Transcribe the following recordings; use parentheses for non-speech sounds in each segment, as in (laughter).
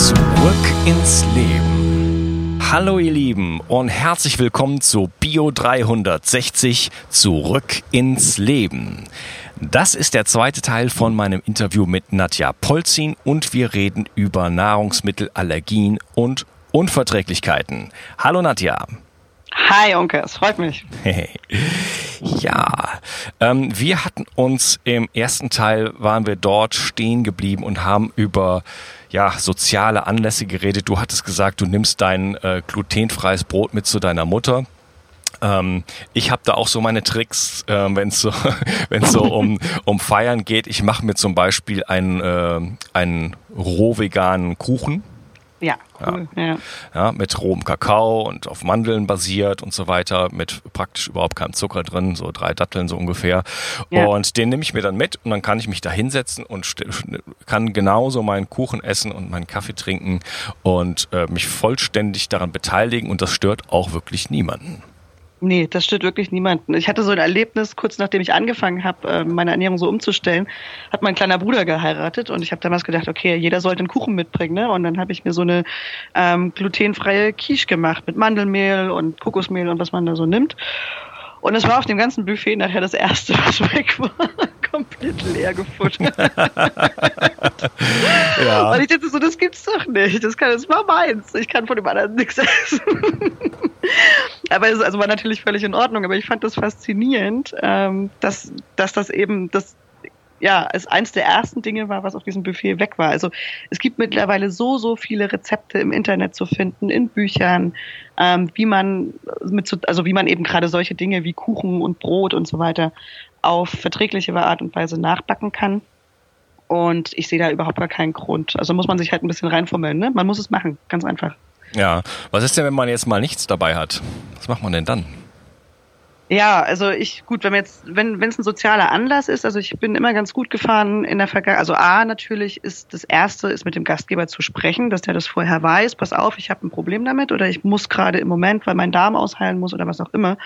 Zurück ins Leben. Hallo ihr Lieben und herzlich willkommen zu Bio 360 Zurück ins Leben. Das ist der zweite Teil von meinem Interview mit Nadja Polzin und wir reden über Nahrungsmittelallergien und Unverträglichkeiten. Hallo Nadja. Hi Onkel, es freut mich. (laughs) ja, ähm, wir hatten uns im ersten Teil, waren wir dort stehen geblieben und haben über ja, soziale Anlässe geredet. Du hattest gesagt, du nimmst dein äh, glutenfreies Brot mit zu deiner Mutter. Ähm, ich habe da auch so meine Tricks, äh, wenn es so, (laughs) wenn's so um, um Feiern geht. Ich mache mir zum Beispiel einen, äh, einen roh veganen Kuchen ja, cool. Ja. ja. ja. mit rohem Kakao und auf Mandeln basiert und so weiter, mit praktisch überhaupt keinem Zucker drin, so drei Datteln so ungefähr. Ja. Und den nehme ich mir dann mit und dann kann ich mich da hinsetzen und kann genauso meinen Kuchen essen und meinen Kaffee trinken und äh, mich vollständig daran beteiligen und das stört auch wirklich niemanden. Nee, das stört wirklich niemanden. Ich hatte so ein Erlebnis, kurz nachdem ich angefangen habe, äh, meine Ernährung so umzustellen, hat mein kleiner Bruder geheiratet und ich habe damals gedacht, okay, jeder sollte einen Kuchen mitbringen. Ne? Und dann habe ich mir so eine ähm, glutenfreie Quiche gemacht mit Mandelmehl und Kokosmehl und was man da so nimmt. Und es war auf dem ganzen Buffet nachher das erste, was (laughs) weg war. Komplett leer gefuttert. (laughs) (laughs) ja. Und ich dachte so, das gibt's doch nicht. Das, kann, das war meins. Ich kann von dem anderen nichts essen. (laughs) aber es also war natürlich völlig in Ordnung. Aber ich fand das faszinierend, ähm, dass, dass das eben, das ja, als eins der ersten Dinge war, was auf diesem Buffet weg war. Also es gibt mittlerweile so, so viele Rezepte im Internet zu finden, in Büchern, ähm, wie man mit so, also wie man eben gerade solche Dinge wie Kuchen und Brot und so weiter auf verträgliche Art und Weise nachbacken kann. Und ich sehe da überhaupt gar keinen Grund. Also muss man sich halt ein bisschen reinfummeln, ne? Man muss es machen, ganz einfach. Ja. Was ist denn, wenn man jetzt mal nichts dabei hat? Was macht man denn dann? Ja, also ich, gut, wenn jetzt, wenn wenn es ein sozialer Anlass ist, also ich bin immer ganz gut gefahren in der Vergangenheit. Also A, natürlich ist das Erste, ist mit dem Gastgeber zu sprechen, dass der das vorher weiß, pass auf, ich habe ein Problem damit oder ich muss gerade im Moment, weil mein Darm ausheilen muss oder was auch immer,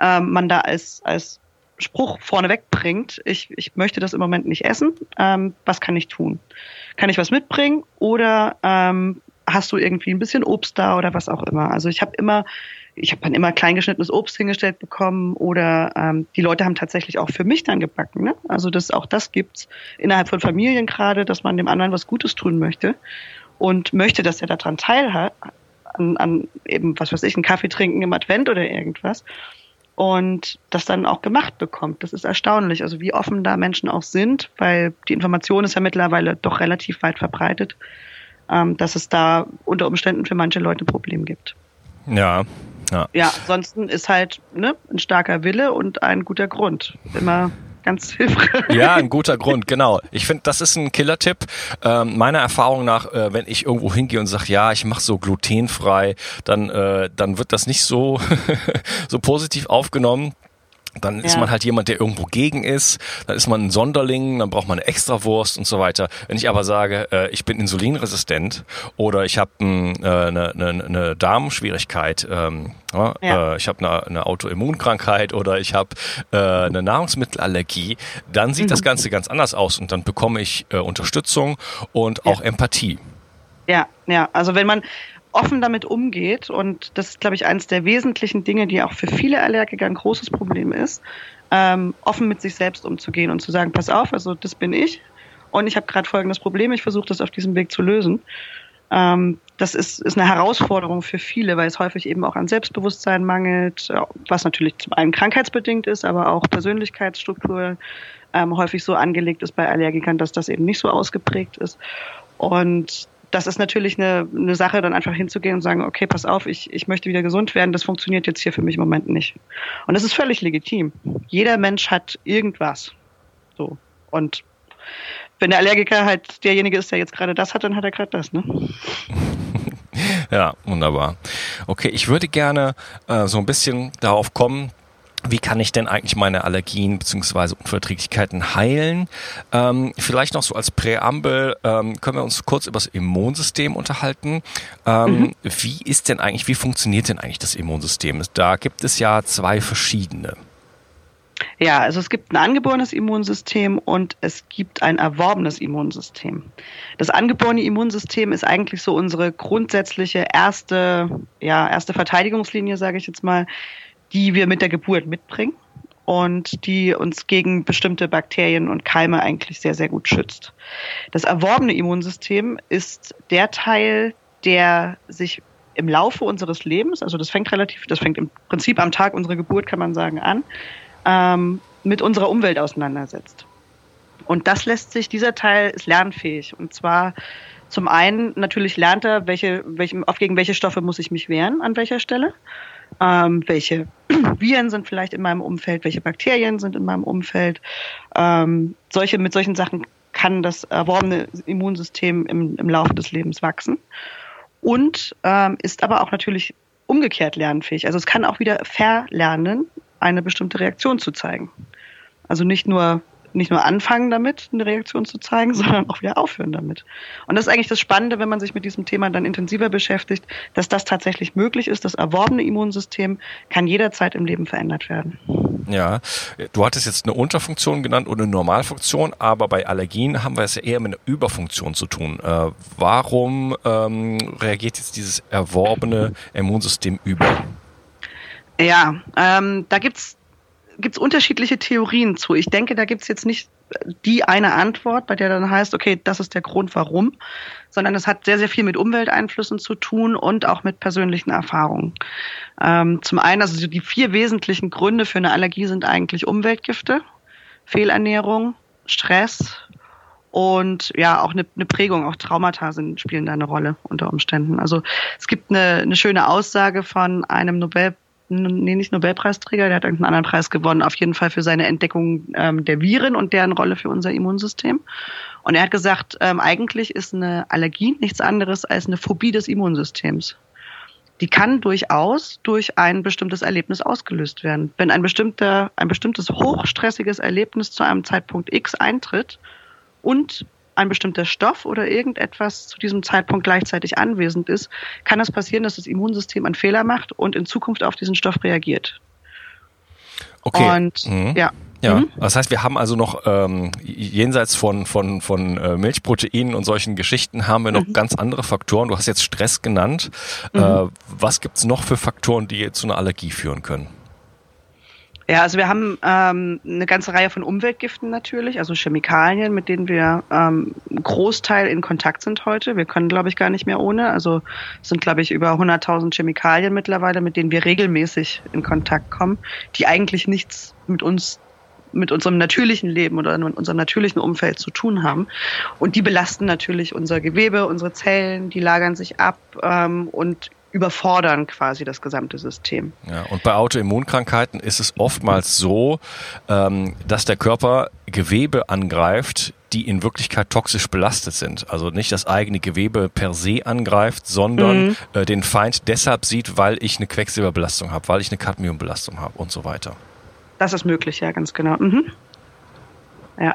ähm, man da als, als Spruch vorneweg bringt, ich, ich möchte das im Moment nicht essen, ähm, was kann ich tun? Kann ich was mitbringen oder ähm, hast du irgendwie ein bisschen Obst da oder was auch immer? Also ich habe immer ich habe dann immer kleingeschnittenes Obst hingestellt bekommen oder ähm, die Leute haben tatsächlich auch für mich dann gebacken. Ne? Also das auch das gibt's innerhalb von Familien gerade, dass man dem anderen was Gutes tun möchte und möchte, dass er daran teilhat an, an eben was weiß ich, einen Kaffee trinken im Advent oder irgendwas und das dann auch gemacht bekommt. Das ist erstaunlich, also wie offen da Menschen auch sind, weil die Information ist ja mittlerweile doch relativ weit verbreitet, ähm, dass es da unter Umständen für manche Leute ein Problem gibt. Ja, ja. ja, ansonsten ist halt ne, ein starker Wille und ein guter Grund. Immer ganz hilfreich. Ja, ein guter Grund, genau. Ich finde, das ist ein Killer-Tipp. Ähm, meiner Erfahrung nach, äh, wenn ich irgendwo hingehe und sage, ja, ich mache so glutenfrei, dann, äh, dann wird das nicht so, (laughs) so positiv aufgenommen. Dann ist man halt jemand, der irgendwo gegen ist. Dann ist man ein Sonderling, dann braucht man eine Extrawurst und so weiter. Wenn ich aber sage, äh, ich bin insulinresistent oder ich habe äh, eine, eine, eine Darmschwierigkeit, ähm, ja. äh, ich habe eine, eine Autoimmunkrankheit oder ich habe äh, eine Nahrungsmittelallergie, dann sieht mhm. das Ganze ganz anders aus und dann bekomme ich äh, Unterstützung und auch ja. Empathie. Ja, ja. Also wenn man offen damit umgeht, und das ist, glaube ich, eines der wesentlichen Dinge, die auch für viele Allergiker ein großes Problem ist, ähm, offen mit sich selbst umzugehen und zu sagen, pass auf, also das bin ich und ich habe gerade folgendes Problem, ich versuche das auf diesem Weg zu lösen. Ähm, das ist, ist eine Herausforderung für viele, weil es häufig eben auch an Selbstbewusstsein mangelt, was natürlich zum einen krankheitsbedingt ist, aber auch Persönlichkeitsstruktur ähm, häufig so angelegt ist bei Allergikern, dass das eben nicht so ausgeprägt ist. Und das ist natürlich eine, eine Sache, dann einfach hinzugehen und sagen, okay, pass auf, ich, ich möchte wieder gesund werden, das funktioniert jetzt hier für mich im Moment nicht. Und das ist völlig legitim. Jeder Mensch hat irgendwas. So. Und wenn der Allergiker halt derjenige ist, der jetzt gerade das hat, dann hat er gerade das, ne? (laughs) ja, wunderbar. Okay, ich würde gerne äh, so ein bisschen darauf kommen, wie kann ich denn eigentlich meine Allergien bzw. Unverträglichkeiten heilen? Ähm, vielleicht noch so als Präambel ähm, können wir uns kurz über das Immunsystem unterhalten. Ähm, mhm. Wie ist denn eigentlich, wie funktioniert denn eigentlich das Immunsystem? Da gibt es ja zwei verschiedene. Ja, also es gibt ein angeborenes Immunsystem und es gibt ein erworbenes Immunsystem. Das angeborene Immunsystem ist eigentlich so unsere grundsätzliche erste, ja, erste Verteidigungslinie, sage ich jetzt mal, die wir mit der Geburt mitbringen und die uns gegen bestimmte Bakterien und Keime eigentlich sehr, sehr gut schützt. Das erworbene Immunsystem ist der Teil, der sich im Laufe unseres Lebens, also das fängt relativ, das fängt im Prinzip am Tag unserer Geburt, kann man sagen, an, ähm, mit unserer Umwelt auseinandersetzt. Und das lässt sich, dieser Teil ist lernfähig. Und zwar zum einen natürlich lernt er, welche, welche, auf gegen welche Stoffe muss ich mich wehren, an welcher Stelle ähm, welche (clears throat) Viren sind vielleicht in meinem Umfeld, welche Bakterien sind in meinem Umfeld. Ähm, solche, mit solchen Sachen kann das erworbene Immunsystem im, im Laufe des Lebens wachsen. Und ähm, ist aber auch natürlich umgekehrt lernfähig. Also es kann auch wieder verlernen, eine bestimmte Reaktion zu zeigen. Also nicht nur nicht nur anfangen damit, eine Reaktion zu zeigen, (laughs) sondern auch wieder aufhören damit. Und das ist eigentlich das Spannende, wenn man sich mit diesem Thema dann intensiver beschäftigt, dass das tatsächlich möglich ist. Das erworbene Immunsystem kann jederzeit im Leben verändert werden. Ja, du hattest jetzt eine Unterfunktion genannt und eine Normalfunktion, aber bei Allergien haben wir es ja eher mit einer Überfunktion zu tun. Äh, warum ähm, reagiert jetzt dieses erworbene Immunsystem über? Ja, ähm, da gibt's gibt es unterschiedliche Theorien zu. Ich denke, da gibt es jetzt nicht die eine Antwort, bei der dann heißt, okay, das ist der Grund, warum, sondern es hat sehr, sehr viel mit Umwelteinflüssen zu tun und auch mit persönlichen Erfahrungen. Ähm, zum einen, also die vier wesentlichen Gründe für eine Allergie sind eigentlich Umweltgifte, Fehlernährung, Stress und ja, auch eine, eine Prägung, auch Traumata sind, spielen da eine Rolle unter Umständen. Also es gibt eine, eine schöne Aussage von einem Nobel nee, nicht Nobelpreisträger, der hat irgendeinen anderen Preis gewonnen, auf jeden Fall für seine Entdeckung ähm, der Viren und deren Rolle für unser Immunsystem. Und er hat gesagt, ähm, eigentlich ist eine Allergie nichts anderes als eine Phobie des Immunsystems. Die kann durchaus durch ein bestimmtes Erlebnis ausgelöst werden. Wenn ein bestimmter, ein bestimmtes hochstressiges Erlebnis zu einem Zeitpunkt X eintritt und ein bestimmter Stoff oder irgendetwas zu diesem Zeitpunkt gleichzeitig anwesend ist, kann es passieren, dass das Immunsystem einen Fehler macht und in Zukunft auf diesen Stoff reagiert. Okay. Und mhm. ja. Ja, mhm. das heißt, wir haben also noch ähm, jenseits von von von äh, Milchproteinen und solchen Geschichten haben wir noch mhm. ganz andere Faktoren. Du hast jetzt Stress genannt. Mhm. Äh, was gibt's noch für Faktoren, die zu einer Allergie führen können? Ja, also wir haben ähm, eine ganze Reihe von Umweltgiften natürlich, also Chemikalien, mit denen wir ähm, Großteil in Kontakt sind heute. Wir können, glaube ich, gar nicht mehr ohne. Also es sind, glaube ich, über 100.000 Chemikalien mittlerweile, mit denen wir regelmäßig in Kontakt kommen, die eigentlich nichts mit uns mit unserem natürlichen Leben oder mit unserem natürlichen Umfeld zu tun haben. Und die belasten natürlich unser Gewebe, unsere Zellen, die lagern sich ab ähm, und überfordern quasi das gesamte System. Ja, und bei Autoimmunkrankheiten ist es oftmals so, ähm, dass der Körper Gewebe angreift, die in Wirklichkeit toxisch belastet sind. Also nicht das eigene Gewebe per se angreift, sondern mhm. äh, den Feind deshalb sieht, weil ich eine Quecksilberbelastung habe, weil ich eine Cadmiumbelastung habe und so weiter. Das ist möglich, ja, ganz genau. Mhm. Ja.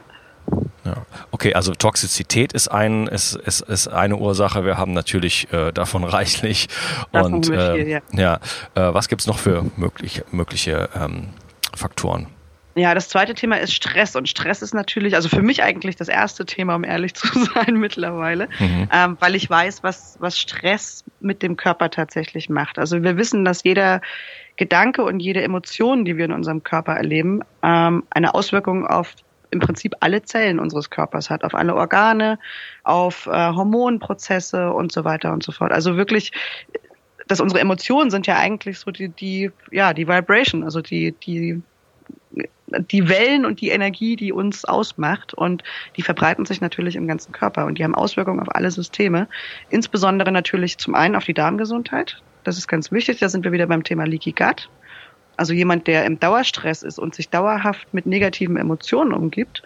Ja. Okay, also Toxizität ist, ein, ist, ist, ist eine Ursache. Wir haben natürlich äh, davon (laughs) reichlich. Davon und äh, ja, ja äh, was gibt's noch für möglich, mögliche ähm, Faktoren? Ja, das zweite Thema ist Stress. Und Stress ist natürlich, also für mich eigentlich das erste Thema, um ehrlich (laughs) zu sein mittlerweile, mhm. ähm, weil ich weiß, was, was Stress mit dem Körper tatsächlich macht. Also wir wissen, dass jeder Gedanke und jede Emotion, die wir in unserem Körper erleben, ähm, eine Auswirkung auf im Prinzip alle Zellen unseres Körpers hat, auf alle Organe, auf äh, Hormonprozesse und so weiter und so fort. Also wirklich, dass unsere Emotionen sind ja eigentlich so die, die, ja, die Vibration, also die, die, die Wellen und die Energie, die uns ausmacht und die verbreiten sich natürlich im ganzen Körper und die haben Auswirkungen auf alle Systeme, insbesondere natürlich zum einen auf die Darmgesundheit. Das ist ganz wichtig, da sind wir wieder beim Thema Leaky Gut. Also jemand, der im Dauerstress ist und sich dauerhaft mit negativen Emotionen umgibt,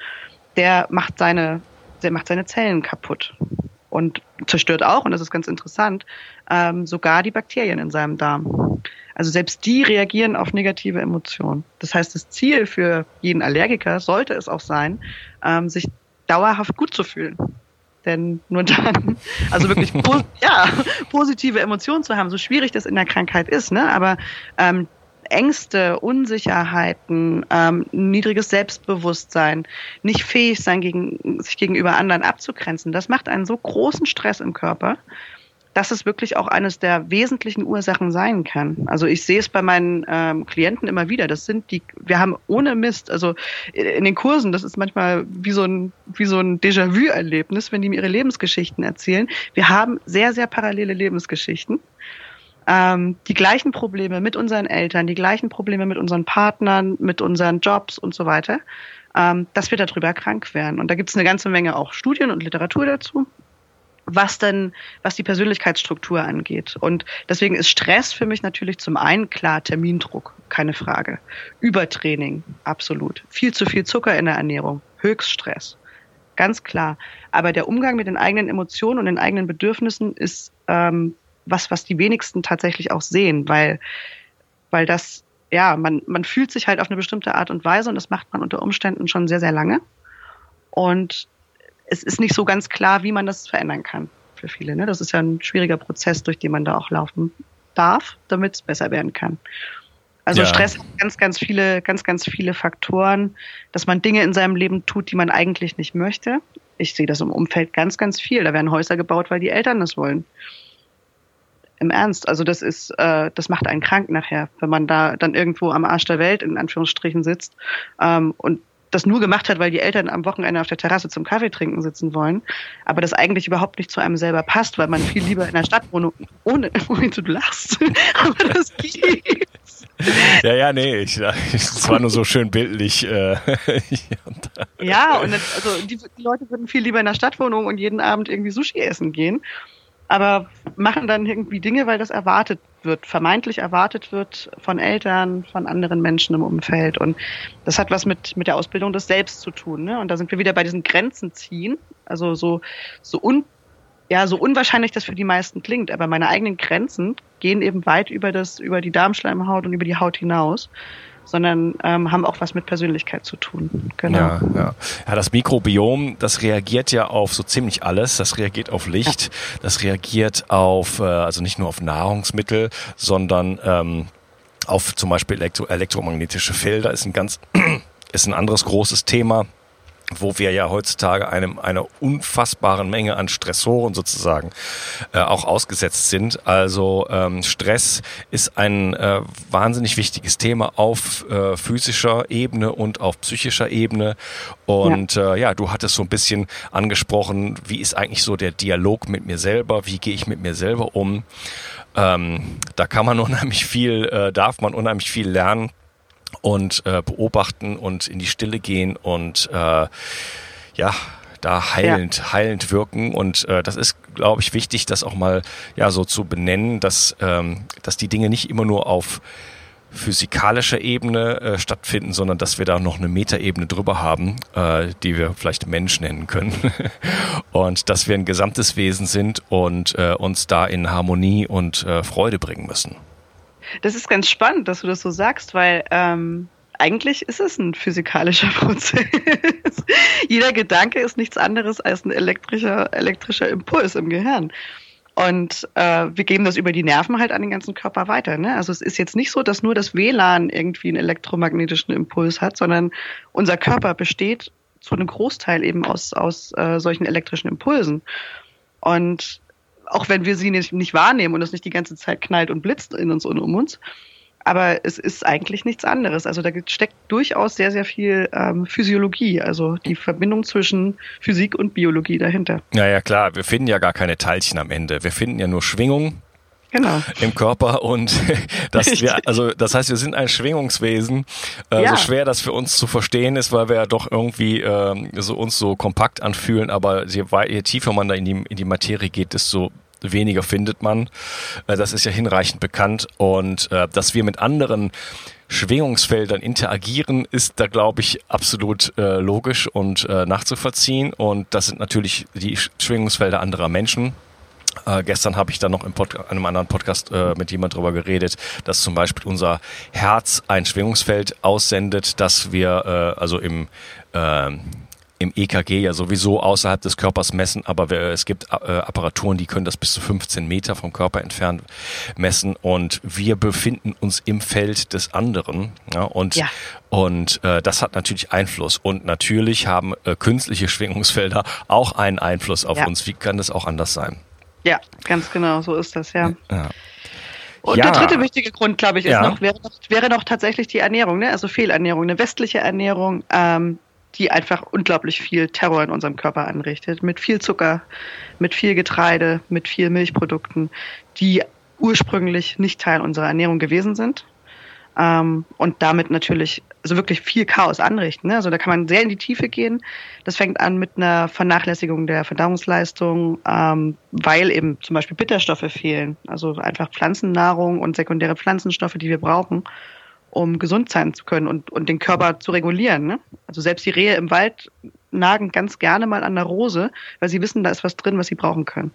der macht seine der macht seine Zellen kaputt und zerstört auch, und das ist ganz interessant, ähm, sogar die Bakterien in seinem Darm. Also selbst die reagieren auf negative Emotionen. Das heißt, das Ziel für jeden Allergiker sollte es auch sein, ähm, sich dauerhaft gut zu fühlen. Denn nur dann, (laughs) also wirklich (laughs) ja, positive Emotionen zu haben, so schwierig das in der Krankheit ist, ne? aber ähm, Ängste, Unsicherheiten, ähm, niedriges Selbstbewusstsein, nicht fähig sein, gegen, sich gegenüber anderen abzugrenzen, das macht einen so großen Stress im Körper, dass es wirklich auch eines der wesentlichen Ursachen sein kann. Also ich sehe es bei meinen ähm, Klienten immer wieder. Das sind die, wir haben ohne Mist, also in den Kursen, das ist manchmal wie so ein, wie so ein Déjà-vu-Erlebnis, wenn die mir ihre Lebensgeschichten erzählen. Wir haben sehr, sehr parallele Lebensgeschichten ähm, die gleichen Probleme mit unseren Eltern, die gleichen Probleme mit unseren Partnern, mit unseren Jobs und so weiter, ähm, dass wir darüber krank werden. Und da gibt es eine ganze Menge auch Studien und Literatur dazu was denn, was die Persönlichkeitsstruktur angeht. Und deswegen ist Stress für mich natürlich zum einen klar Termindruck, keine Frage. Übertraining, absolut. Viel zu viel Zucker in der Ernährung, Höchststress, ganz klar. Aber der Umgang mit den eigenen Emotionen und den eigenen Bedürfnissen ist ähm, was, was die wenigsten tatsächlich auch sehen, weil, weil das, ja, man, man fühlt sich halt auf eine bestimmte Art und Weise und das macht man unter Umständen schon sehr, sehr lange. Und es ist nicht so ganz klar, wie man das verändern kann für viele. Ne? Das ist ja ein schwieriger Prozess, durch den man da auch laufen darf, damit es besser werden kann. Also ja. Stress hat ganz, ganz viele, ganz, ganz viele Faktoren, dass man Dinge in seinem Leben tut, die man eigentlich nicht möchte. Ich sehe das im Umfeld ganz, ganz viel. Da werden Häuser gebaut, weil die Eltern das wollen im Ernst. Also das ist, äh, das macht einen krank nachher, wenn man da dann irgendwo am Arsch der Welt in Anführungsstrichen sitzt ähm, und das nur gemacht hat, weil die Eltern am Wochenende auf der Terrasse zum Kaffee trinken sitzen wollen, aber das eigentlich überhaupt nicht zu einem selber passt, weil man viel lieber in der Stadt wohnt, ohne, (laughs) ohne du lachst. (laughs) aber das geht. Ja, ja, nee, ich, es war nur so schön bildlich. Äh, (laughs) ja, und das, also die, die Leute würden viel lieber in der Stadtwohnung und jeden Abend irgendwie Sushi essen gehen aber machen dann irgendwie Dinge, weil das erwartet wird, vermeintlich erwartet wird von Eltern, von anderen Menschen im Umfeld. Und das hat was mit, mit der Ausbildung des Selbst zu tun. Ne? Und da sind wir wieder bei diesen Grenzen ziehen. Also so, so un, ja, so unwahrscheinlich das für die meisten klingt, aber meine eigenen Grenzen gehen eben weit über das, über die Darmschleimhaut und über die Haut hinaus sondern ähm, haben auch was mit Persönlichkeit zu tun. Genau. Ja, ja. ja, das Mikrobiom, das reagiert ja auf so ziemlich alles. Das reagiert auf Licht, ja. das reagiert auf, äh, also nicht nur auf Nahrungsmittel, sondern ähm, auf zum Beispiel elektro elektromagnetische Felder ist ein ganz (clears throat) ist ein anderes großes Thema wo wir ja heutzutage einem einer unfassbaren Menge an Stressoren sozusagen äh, auch ausgesetzt sind. Also ähm, Stress ist ein äh, wahnsinnig wichtiges Thema auf äh, physischer Ebene und auf psychischer Ebene. Und ja. Äh, ja, du hattest so ein bisschen angesprochen, wie ist eigentlich so der Dialog mit mir selber, wie gehe ich mit mir selber um. Ähm, da kann man (laughs) unheimlich viel, äh, darf man unheimlich viel lernen und äh, beobachten und in die Stille gehen und äh, ja, da heilend, ja. heilend wirken. Und äh, das ist, glaube ich, wichtig, das auch mal ja so zu benennen, dass, ähm, dass die Dinge nicht immer nur auf physikalischer Ebene äh, stattfinden, sondern dass wir da noch eine Metaebene drüber haben, äh, die wir vielleicht Mensch nennen können. (laughs) und dass wir ein gesamtes Wesen sind und äh, uns da in Harmonie und äh, Freude bringen müssen. Das ist ganz spannend, dass du das so sagst, weil ähm, eigentlich ist es ein physikalischer (laughs) Prozess. Jeder Gedanke ist nichts anderes als ein elektrischer, elektrischer Impuls im Gehirn. Und äh, wir geben das über die Nerven halt an den ganzen Körper weiter. Ne? Also es ist jetzt nicht so, dass nur das WLAN irgendwie einen elektromagnetischen Impuls hat, sondern unser Körper besteht zu einem Großteil eben aus, aus äh, solchen elektrischen Impulsen. Und auch wenn wir sie nicht, nicht wahrnehmen und es nicht die ganze Zeit knallt und blitzt in uns und um uns. Aber es ist eigentlich nichts anderes. Also da steckt durchaus sehr, sehr viel ähm, Physiologie, also die Verbindung zwischen Physik und Biologie dahinter. Ja, ja, klar. Wir finden ja gar keine Teilchen am Ende. Wir finden ja nur Schwingungen genau. im Körper und (laughs) das wir, also das heißt, wir sind ein Schwingungswesen. Äh, ja. So schwer das für uns zu verstehen ist, weil wir ja doch irgendwie äh, so uns so kompakt anfühlen, aber je, je tiefer man da in die, in die Materie geht, desto weniger findet man. Äh, das ist ja hinreichend bekannt. Und äh, dass wir mit anderen Schwingungsfeldern interagieren, ist da, glaube ich, absolut äh, logisch und äh, nachzuvollziehen. Und das sind natürlich die Schwingungsfelder anderer Menschen. Äh, gestern habe ich dann noch in einem anderen Podcast äh, mit jemand drüber geredet, dass zum Beispiel unser Herz ein Schwingungsfeld aussendet, dass wir äh, also im äh, im EKG ja sowieso außerhalb des Körpers messen, aber wir, es gibt äh, Apparaturen, die können das bis zu 15 Meter vom Körper entfernt messen und wir befinden uns im Feld des anderen ja, und ja. und äh, das hat natürlich Einfluss und natürlich haben äh, künstliche Schwingungsfelder auch einen Einfluss auf ja. uns. Wie kann das auch anders sein? Ja, ganz genau, so ist das ja. ja. Und ja. der dritte wichtige Grund, glaube ich, ist ja. noch, wäre noch, wäre noch tatsächlich die Ernährung, ne? also Fehlernährung, eine westliche Ernährung, ähm, die einfach unglaublich viel Terror in unserem Körper anrichtet. Mit viel Zucker, mit viel Getreide, mit viel Milchprodukten, die ursprünglich nicht Teil unserer Ernährung gewesen sind. Ähm, und damit natürlich also wirklich viel Chaos anrichten. Ne? Also da kann man sehr in die Tiefe gehen. Das fängt an mit einer Vernachlässigung der Verdauungsleistung, ähm, weil eben zum Beispiel Bitterstoffe fehlen. Also einfach Pflanzennahrung und sekundäre Pflanzenstoffe, die wir brauchen, um gesund sein zu können und, und den Körper zu regulieren. Ne? Also selbst die Rehe im Wald nagen ganz gerne mal an der Rose, weil sie wissen, da ist was drin, was sie brauchen können.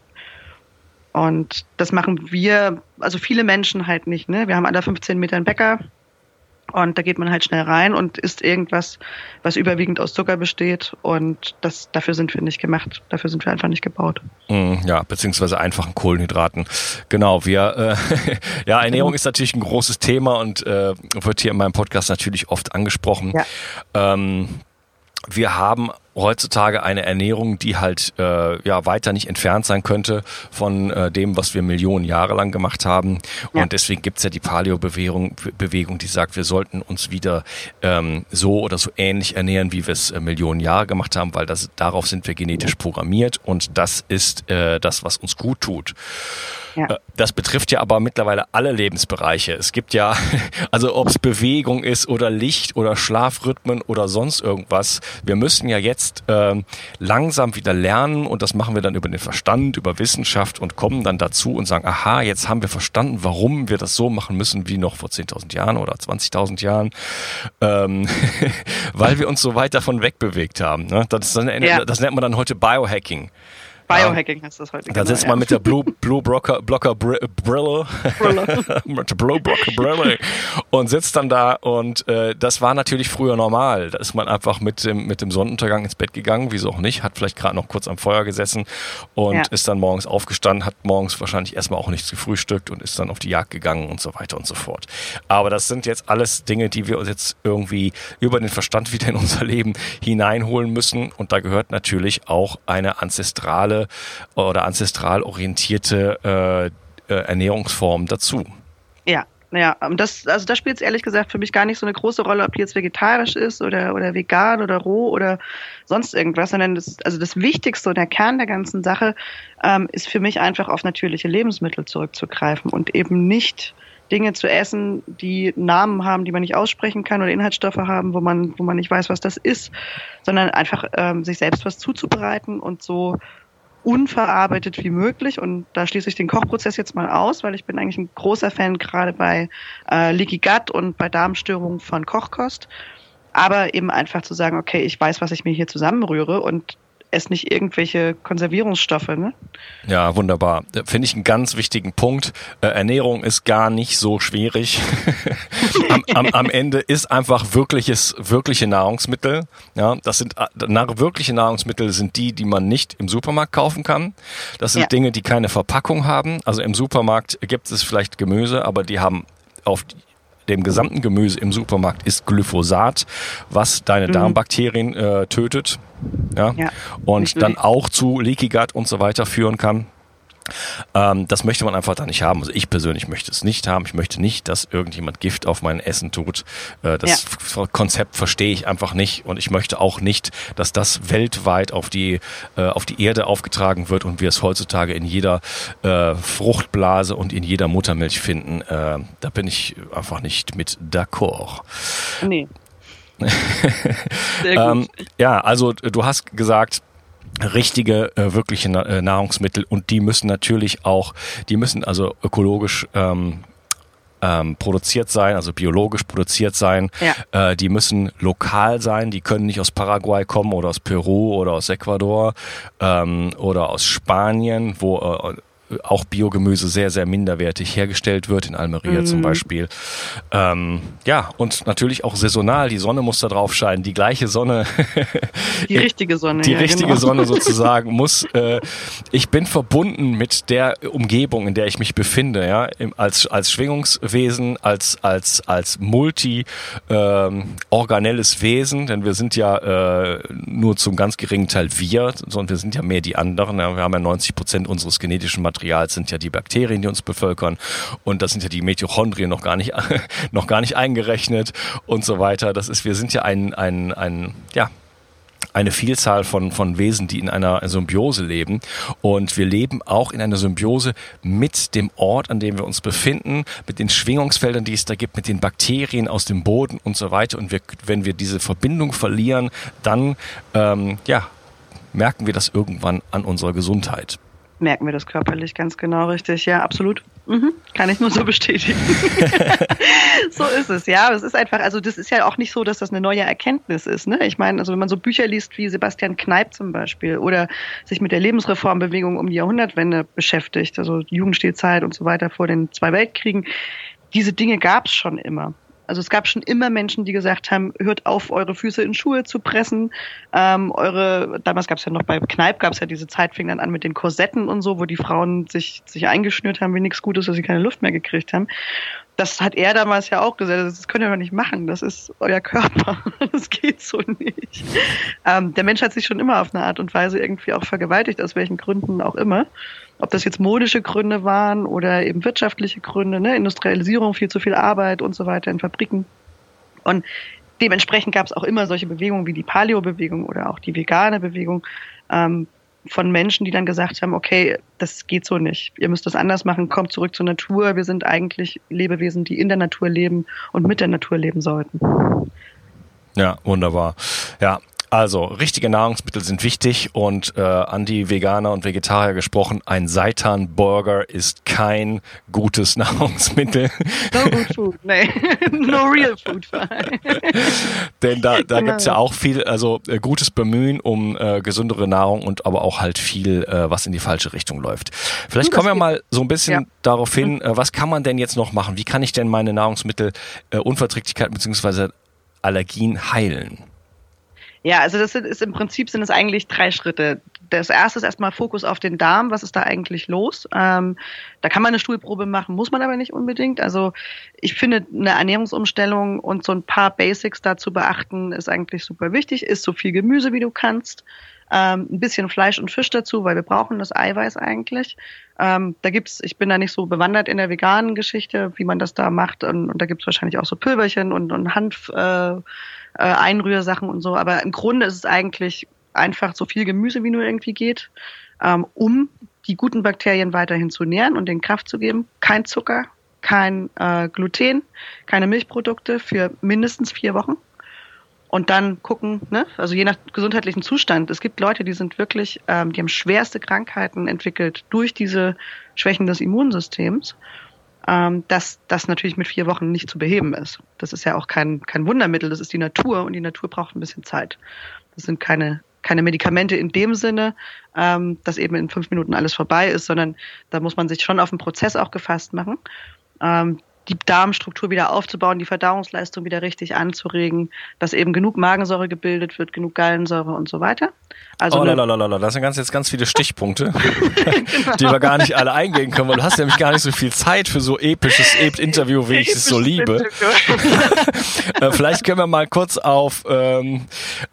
Und das machen wir, also viele Menschen halt nicht. Ne? Wir haben alle 15 Meter einen Bäcker, und da geht man halt schnell rein und isst irgendwas, was überwiegend aus Zucker besteht. Und das, dafür sind wir nicht gemacht. Dafür sind wir einfach nicht gebaut. Mm, ja, beziehungsweise einfachen Kohlenhydraten. Genau, wir, äh, (laughs) ja, Ernährung genau. ist natürlich ein großes Thema und äh, wird hier in meinem Podcast natürlich oft angesprochen. Ja. Ähm, wir haben heutzutage eine Ernährung, die halt äh, ja weiter nicht entfernt sein könnte von äh, dem, was wir Millionen Jahre lang gemacht haben. Ja. Und deswegen gibt's ja die Paleo-Bewegung, Bewegung, die sagt, wir sollten uns wieder ähm, so oder so ähnlich ernähren, wie wir es äh, Millionen Jahre gemacht haben, weil das darauf sind wir genetisch programmiert und das ist äh, das, was uns gut tut. Ja. Äh, das betrifft ja aber mittlerweile alle Lebensbereiche. Es gibt ja, (laughs) also ob es Bewegung ist oder Licht oder Schlafrhythmen oder sonst irgendwas, wir müssen ja jetzt äh, langsam wieder lernen und das machen wir dann über den Verstand, über Wissenschaft und kommen dann dazu und sagen, aha, jetzt haben wir verstanden, warum wir das so machen müssen wie noch vor 10.000 Jahren oder 20.000 Jahren, ähm, (laughs) weil wir uns so weit davon wegbewegt haben. Ne? Das, ja. das nennt man dann heute Biohacking. Biohacking heißt das heute. Da genau, sitzt man ja. mit der Blue, (laughs) Blue Blocker, Blocker Brille, (laughs) mit der Blue Blocker Brille und sitzt dann da und äh, das war natürlich früher normal. Da ist man einfach mit dem, mit dem Sonnenuntergang ins Bett gegangen, wieso auch nicht, hat vielleicht gerade noch kurz am Feuer gesessen und ja. ist dann morgens aufgestanden, hat morgens wahrscheinlich erstmal auch nichts gefrühstückt und ist dann auf die Jagd gegangen und so weiter und so fort. Aber das sind jetzt alles Dinge, die wir uns jetzt irgendwie über den Verstand (laughs) wieder in unser Leben hineinholen müssen und da gehört natürlich auch eine ancestrale oder ancestral orientierte äh, äh, Ernährungsform dazu. Ja, ja, das, also da spielt es ehrlich gesagt für mich gar nicht so eine große Rolle, ob die jetzt vegetarisch ist oder, oder vegan oder roh oder sonst irgendwas, sondern das, also das Wichtigste und der Kern der ganzen Sache ähm, ist für mich einfach auf natürliche Lebensmittel zurückzugreifen und eben nicht Dinge zu essen, die Namen haben, die man nicht aussprechen kann oder Inhaltsstoffe haben, wo man, wo man nicht weiß, was das ist, sondern einfach ähm, sich selbst was zuzubereiten und so unverarbeitet wie möglich. Und da schließe ich den Kochprozess jetzt mal aus, weil ich bin eigentlich ein großer Fan gerade bei äh, Leaky Gut und bei Darmstörungen von Kochkost. Aber eben einfach zu sagen, okay, ich weiß, was ich mir hier zusammenrühre und es nicht irgendwelche Konservierungsstoffe. Ne? Ja, wunderbar. Finde ich einen ganz wichtigen Punkt. Äh, Ernährung ist gar nicht so schwierig. (laughs) am, am, am, Ende ist einfach wirkliches, wirkliche Nahrungsmittel. Ja, das sind na, wirkliche Nahrungsmittel sind die, die man nicht im Supermarkt kaufen kann. Das sind ja. Dinge, die keine Verpackung haben. Also im Supermarkt gibt es vielleicht Gemüse, aber die haben auf dem gesamten Gemüse im Supermarkt ist Glyphosat, was deine mhm. Darmbakterien äh, tötet ja, ja und dann auch zu Leaky Gut und so weiter führen kann. Ähm, das möchte man einfach da nicht haben. Also ich persönlich möchte es nicht haben. Ich möchte nicht, dass irgendjemand Gift auf mein Essen tut. Äh, das ja. Konzept verstehe ich einfach nicht und ich möchte auch nicht, dass das weltweit auf die äh, auf die Erde aufgetragen wird und wir es heutzutage in jeder äh, Fruchtblase und in jeder Muttermilch finden. Äh, da bin ich einfach nicht mit d'accord. Nee. (laughs) ähm, ja, also du hast gesagt, richtige, äh, wirkliche äh, Nahrungsmittel und die müssen natürlich auch, die müssen also ökologisch ähm, ähm, produziert sein, also biologisch produziert sein. Ja. Äh, die müssen lokal sein, die können nicht aus Paraguay kommen oder aus Peru oder aus Ecuador ähm, oder aus Spanien, wo äh, auch Biogemüse sehr, sehr minderwertig hergestellt wird, in Almeria mm. zum Beispiel. Ähm, ja, und natürlich auch saisonal. Die Sonne muss da drauf scheinen. Die gleiche Sonne. (laughs) die richtige Sonne. Die ja, richtige genau. Sonne (laughs) sozusagen muss. Äh, ich bin verbunden mit der Umgebung, in der ich mich befinde, ja, als, als Schwingungswesen, als, als, als multi ähm, Wesen, denn wir sind ja äh, nur zum ganz geringen Teil wir, sondern wir sind ja mehr die anderen. Ja. Wir haben ja 90 Prozent unseres genetischen Materials Materials sind ja die Bakterien, die uns bevölkern und das sind ja die Mitochondrien noch gar nicht (laughs) noch gar nicht eingerechnet und so weiter. Das ist, wir sind ja ein ein ein ja eine Vielzahl von, von Wesen, die in einer Symbiose leben. Und wir leben auch in einer Symbiose mit dem Ort, an dem wir uns befinden, mit den Schwingungsfeldern, die es da gibt, mit den Bakterien aus dem Boden und so weiter. Und wir, wenn wir diese Verbindung verlieren, dann ähm, ja, merken wir das irgendwann an unserer Gesundheit merken wir das körperlich ganz genau richtig. Ja, absolut. Mhm. Kann ich nur so (laughs) bestätigen. (laughs) so ist es, ja. Es ist einfach, also das ist ja auch nicht so, dass das eine neue Erkenntnis ist. Ne? Ich meine, also wenn man so Bücher liest wie Sebastian Kneip zum Beispiel oder sich mit der Lebensreformbewegung um die Jahrhundertwende beschäftigt, also Jugendstilzeit und so weiter vor den zwei Weltkriegen, diese Dinge gab es schon immer. Also es gab schon immer Menschen, die gesagt haben, hört auf, eure Füße in Schuhe zu pressen. Ähm, eure, damals gab es ja noch bei Kneipp, gab es ja diese Zeit, fing dann an mit den Korsetten und so, wo die Frauen sich, sich eingeschnürt haben, wie nichts Gutes, dass sie keine Luft mehr gekriegt haben. Das hat er damals ja auch gesagt, das könnt ihr doch nicht machen, das ist euer Körper, (laughs) das geht so nicht. Ähm, der Mensch hat sich schon immer auf eine Art und Weise irgendwie auch vergewaltigt, aus welchen Gründen auch immer ob das jetzt modische Gründe waren oder eben wirtschaftliche Gründe, ne? Industrialisierung, viel zu viel Arbeit und so weiter in Fabriken. Und dementsprechend gab es auch immer solche Bewegungen wie die Paleo-Bewegung oder auch die vegane Bewegung ähm, von Menschen, die dann gesagt haben, okay, das geht so nicht. Ihr müsst das anders machen, kommt zurück zur Natur. Wir sind eigentlich Lebewesen, die in der Natur leben und mit der Natur leben sollten. Ja, wunderbar. Ja, also, richtige Nahrungsmittel sind wichtig und äh, an die Veganer und Vegetarier gesprochen, ein Seitan-Burger ist kein gutes (laughs) Nahrungsmittel. No good food, nee. (laughs) No real food. (laughs) Denn da, da genau. gibt's ja auch viel, also äh, gutes Bemühen um äh, gesündere Nahrung und aber auch halt viel, äh, was in die falsche Richtung läuft. Vielleicht kommen wir mal so ein bisschen ja. darauf hin, äh, was kann man denn jetzt noch machen? Wie kann ich denn meine Nahrungsmittelunverträglichkeit äh, beziehungsweise Allergien heilen? Ja, also das sind, ist im Prinzip sind es eigentlich drei Schritte. Das erste ist erstmal Fokus auf den Darm. Was ist da eigentlich los? Ähm, da kann man eine Stuhlprobe machen, muss man aber nicht unbedingt. Also ich finde eine Ernährungsumstellung und so ein paar Basics dazu beachten ist eigentlich super wichtig. Ist so viel Gemüse wie du kannst. Ähm, ein bisschen Fleisch und Fisch dazu, weil wir brauchen das Eiweiß eigentlich. Ähm, da gibt's, ich bin da nicht so bewandert in der veganen Geschichte, wie man das da macht. Und, und da gibt's wahrscheinlich auch so Pülverchen und, und Hanf. Äh, äh, Einrührsachen und so. Aber im Grunde ist es eigentlich einfach so viel Gemüse wie nur irgendwie geht, ähm, um die guten Bakterien weiterhin zu nähren und den Kraft zu geben. Kein Zucker, kein äh, Gluten, keine Milchprodukte für mindestens vier Wochen. Und dann gucken, ne? also je nach gesundheitlichen Zustand. Es gibt Leute, die sind wirklich, ähm, die haben schwerste Krankheiten entwickelt durch diese Schwächen des Immunsystems ähm, dass das natürlich mit vier Wochen nicht zu beheben ist. Das ist ja auch kein, kein Wundermittel, das ist die Natur und die Natur braucht ein bisschen Zeit. Das sind keine, keine Medikamente in dem Sinne, ähm, dass eben in fünf Minuten alles vorbei ist, sondern da muss man sich schon auf den Prozess auch gefasst machen. Ähm, die Darmstruktur wieder aufzubauen, die Verdauungsleistung wieder richtig anzuregen, dass eben genug Magensäure gebildet wird, genug Gallensäure und so weiter. Also oh, lalalala. das sind ganz, jetzt ganz viele Stichpunkte, (laughs) (laughs) genau. die wir gar nicht alle eingehen können, weil du hast nämlich gar nicht so viel Zeit für so episches Interview, wie ich es so liebe. (laughs) Äh, vielleicht können wir mal kurz auf, ähm,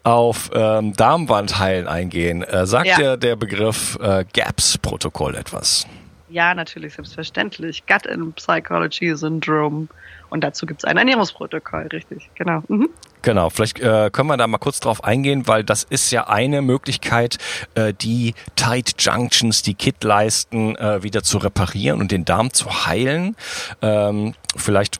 auf ähm, Darmwandheilen eingehen. Äh, sagt ja. der, der Begriff äh, GAPS-Protokoll etwas? Ja, natürlich, selbstverständlich. Gut and Psychology Syndrome. Und dazu gibt es ein Ernährungsprotokoll, richtig, genau. Mhm. Genau, vielleicht äh, können wir da mal kurz drauf eingehen, weil das ist ja eine Möglichkeit, äh, die Tight Junctions, die Kit-Leisten äh, wieder zu reparieren und den Darm zu heilen. Ähm, vielleicht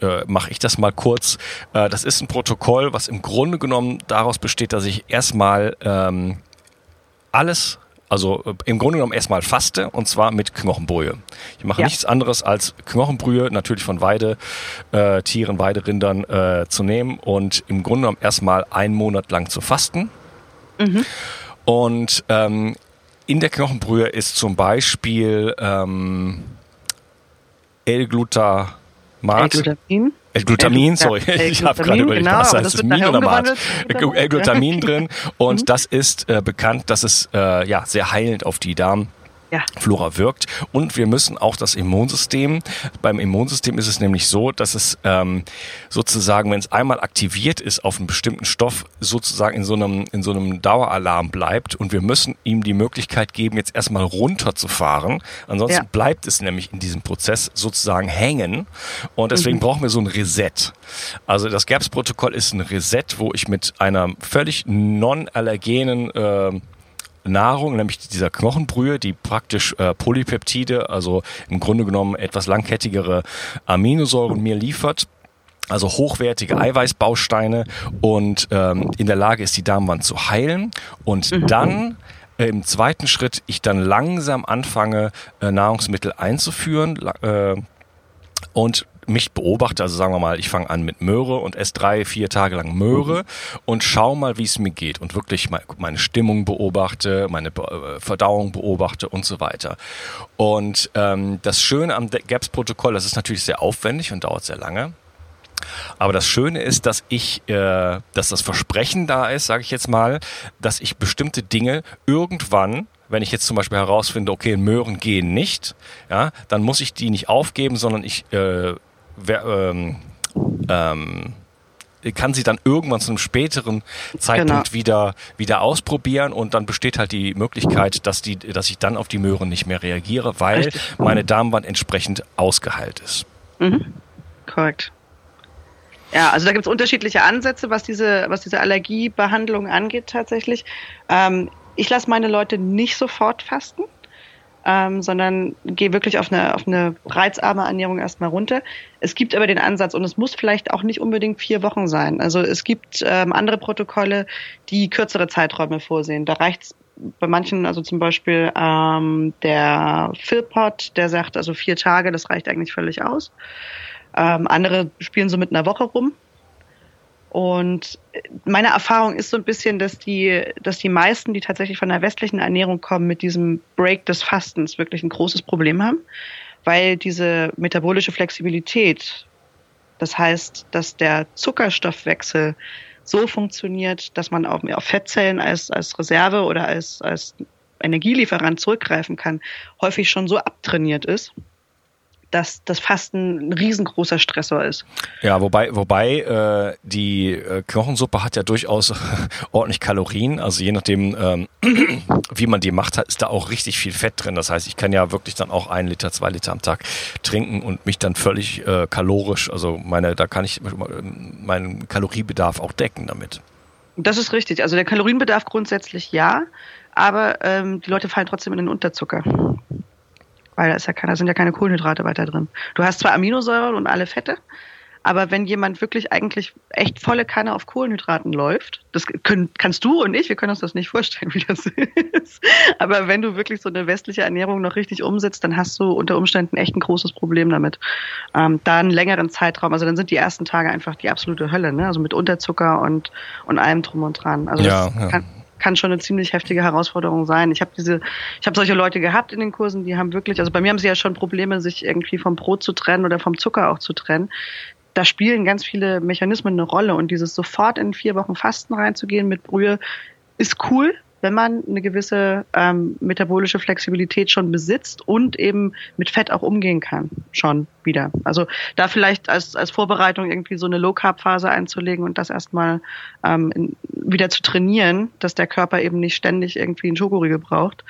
äh, mache ich das mal kurz. Äh, das ist ein Protokoll, was im Grunde genommen daraus besteht, dass ich erstmal ähm, alles also äh, im Grunde genommen erstmal faste und zwar mit Knochenbrühe. Ich mache ja. nichts anderes als Knochenbrühe, natürlich von Weide, äh, Tieren, Weiderindern äh, zu nehmen und im Grunde genommen erstmal einen Monat lang zu fasten. Mhm. Und ähm, in der Knochenbrühe ist zum Beispiel ähm, L-Glutamat. L-Glutamin. L-Glutamin, sorry, (laughs) ich habe gerade überlegt, genau, was heißt das Minomat. L-Glutamin drin und (laughs) mhm. das ist äh, bekannt, dass es äh, ja sehr heilend auf die Darm ja. Flora wirkt. Und wir müssen auch das Immunsystem, beim Immunsystem ist es nämlich so, dass es ähm, sozusagen, wenn es einmal aktiviert ist auf einen bestimmten Stoff, sozusagen in so einem, in so einem Daueralarm bleibt. Und wir müssen ihm die Möglichkeit geben, jetzt erstmal runterzufahren. Ansonsten ja. bleibt es nämlich in diesem Prozess sozusagen hängen. Und deswegen mhm. brauchen wir so ein Reset. Also das GAPS-Protokoll ist ein Reset, wo ich mit einer völlig non-allergenen äh, Nahrung, nämlich dieser Knochenbrühe, die praktisch äh, Polypeptide, also im Grunde genommen etwas langkettigere Aminosäuren mir liefert also hochwertige Eiweißbausteine und ähm, in der Lage ist, die Darmwand zu heilen. Und mhm. dann äh, im zweiten Schritt ich dann langsam anfange, äh, Nahrungsmittel einzuführen äh, und mich beobachte, also sagen wir mal, ich fange an mit Möhre und esse drei, vier Tage lang Möhre und schau mal, wie es mir geht und wirklich meine Stimmung beobachte, meine äh, Verdauung beobachte und so weiter. Und ähm, das Schöne am GAPS-Protokoll, das ist natürlich sehr aufwendig und dauert sehr lange. Aber das Schöne ist, dass ich, äh, dass das Versprechen da ist, sage ich jetzt mal, dass ich bestimmte Dinge irgendwann wenn ich jetzt zum Beispiel herausfinde, okay, Möhren gehen nicht, ja, dann muss ich die nicht aufgeben, sondern ich äh, wer, ähm, ähm, kann sie dann irgendwann zu einem späteren Zeitpunkt genau. wieder, wieder ausprobieren und dann besteht halt die Möglichkeit, dass, die, dass ich dann auf die Möhren nicht mehr reagiere, weil Richtig. meine Darmwand entsprechend ausgeheilt ist. Mhm. Korrekt. Ja, also da gibt es unterschiedliche Ansätze, was diese, was diese Allergiebehandlung angeht tatsächlich. Ähm, ich lasse meine Leute nicht sofort fasten ähm, sondern gehe wirklich auf eine, auf eine reizarme Ernährung erstmal runter. Es gibt aber den Ansatz und es muss vielleicht auch nicht unbedingt vier Wochen sein. Also es gibt ähm, andere Protokolle, die kürzere Zeiträume vorsehen. Da reicht es bei manchen, also zum Beispiel ähm, der Philpot, der sagt also vier Tage, das reicht eigentlich völlig aus. Ähm, andere spielen so mit einer Woche rum. Und meine Erfahrung ist so ein bisschen, dass die, dass die meisten, die tatsächlich von der westlichen Ernährung kommen, mit diesem Break des Fastens wirklich ein großes Problem haben, weil diese metabolische Flexibilität, das heißt, dass der Zuckerstoffwechsel so funktioniert, dass man auch mehr auf Fettzellen als, als Reserve oder als, als Energielieferant zurückgreifen kann, häufig schon so abtrainiert ist, dass das Fasten ein riesengroßer Stressor ist. Ja, wobei, wobei äh, die äh, Knochensuppe hat ja durchaus (laughs) ordentlich Kalorien. Also je nachdem, ähm, (clears throat) wie man die macht, ist da auch richtig viel Fett drin. Das heißt, ich kann ja wirklich dann auch ein Liter, zwei Liter am Tag trinken und mich dann völlig äh, kalorisch, also meine, da kann ich meinen Kaloriebedarf auch decken damit. Das ist richtig. Also der Kalorienbedarf grundsätzlich ja, aber ähm, die Leute fallen trotzdem in den Unterzucker weil da, ist ja keine, da sind ja keine Kohlenhydrate weiter drin. Du hast zwar Aminosäuren und alle Fette, aber wenn jemand wirklich eigentlich echt volle Kanne auf Kohlenhydraten läuft, das können, kannst du und ich, wir können uns das nicht vorstellen, (laughs) wie das ist. Aber wenn du wirklich so eine westliche Ernährung noch richtig umsetzt, dann hast du unter Umständen echt ein großes Problem damit. Ähm, da einen längeren Zeitraum, also dann sind die ersten Tage einfach die absolute Hölle, ne? Also mit Unterzucker und, und allem drum und dran. Also ja, ja. Kann, kann schon eine ziemlich heftige Herausforderung sein. Ich habe diese, ich habe solche Leute gehabt in den Kursen, die haben wirklich, also bei mir haben sie ja schon Probleme, sich irgendwie vom Brot zu trennen oder vom Zucker auch zu trennen. Da spielen ganz viele Mechanismen eine Rolle und dieses sofort in vier Wochen Fasten reinzugehen mit Brühe ist cool, wenn man eine gewisse ähm, metabolische Flexibilität schon besitzt und eben mit Fett auch umgehen kann, schon wieder. Also da vielleicht als, als Vorbereitung irgendwie so eine Low-Carb-Phase einzulegen und das erstmal ähm, in, wieder zu trainieren, dass der Körper eben nicht ständig irgendwie einen Schokoriegel braucht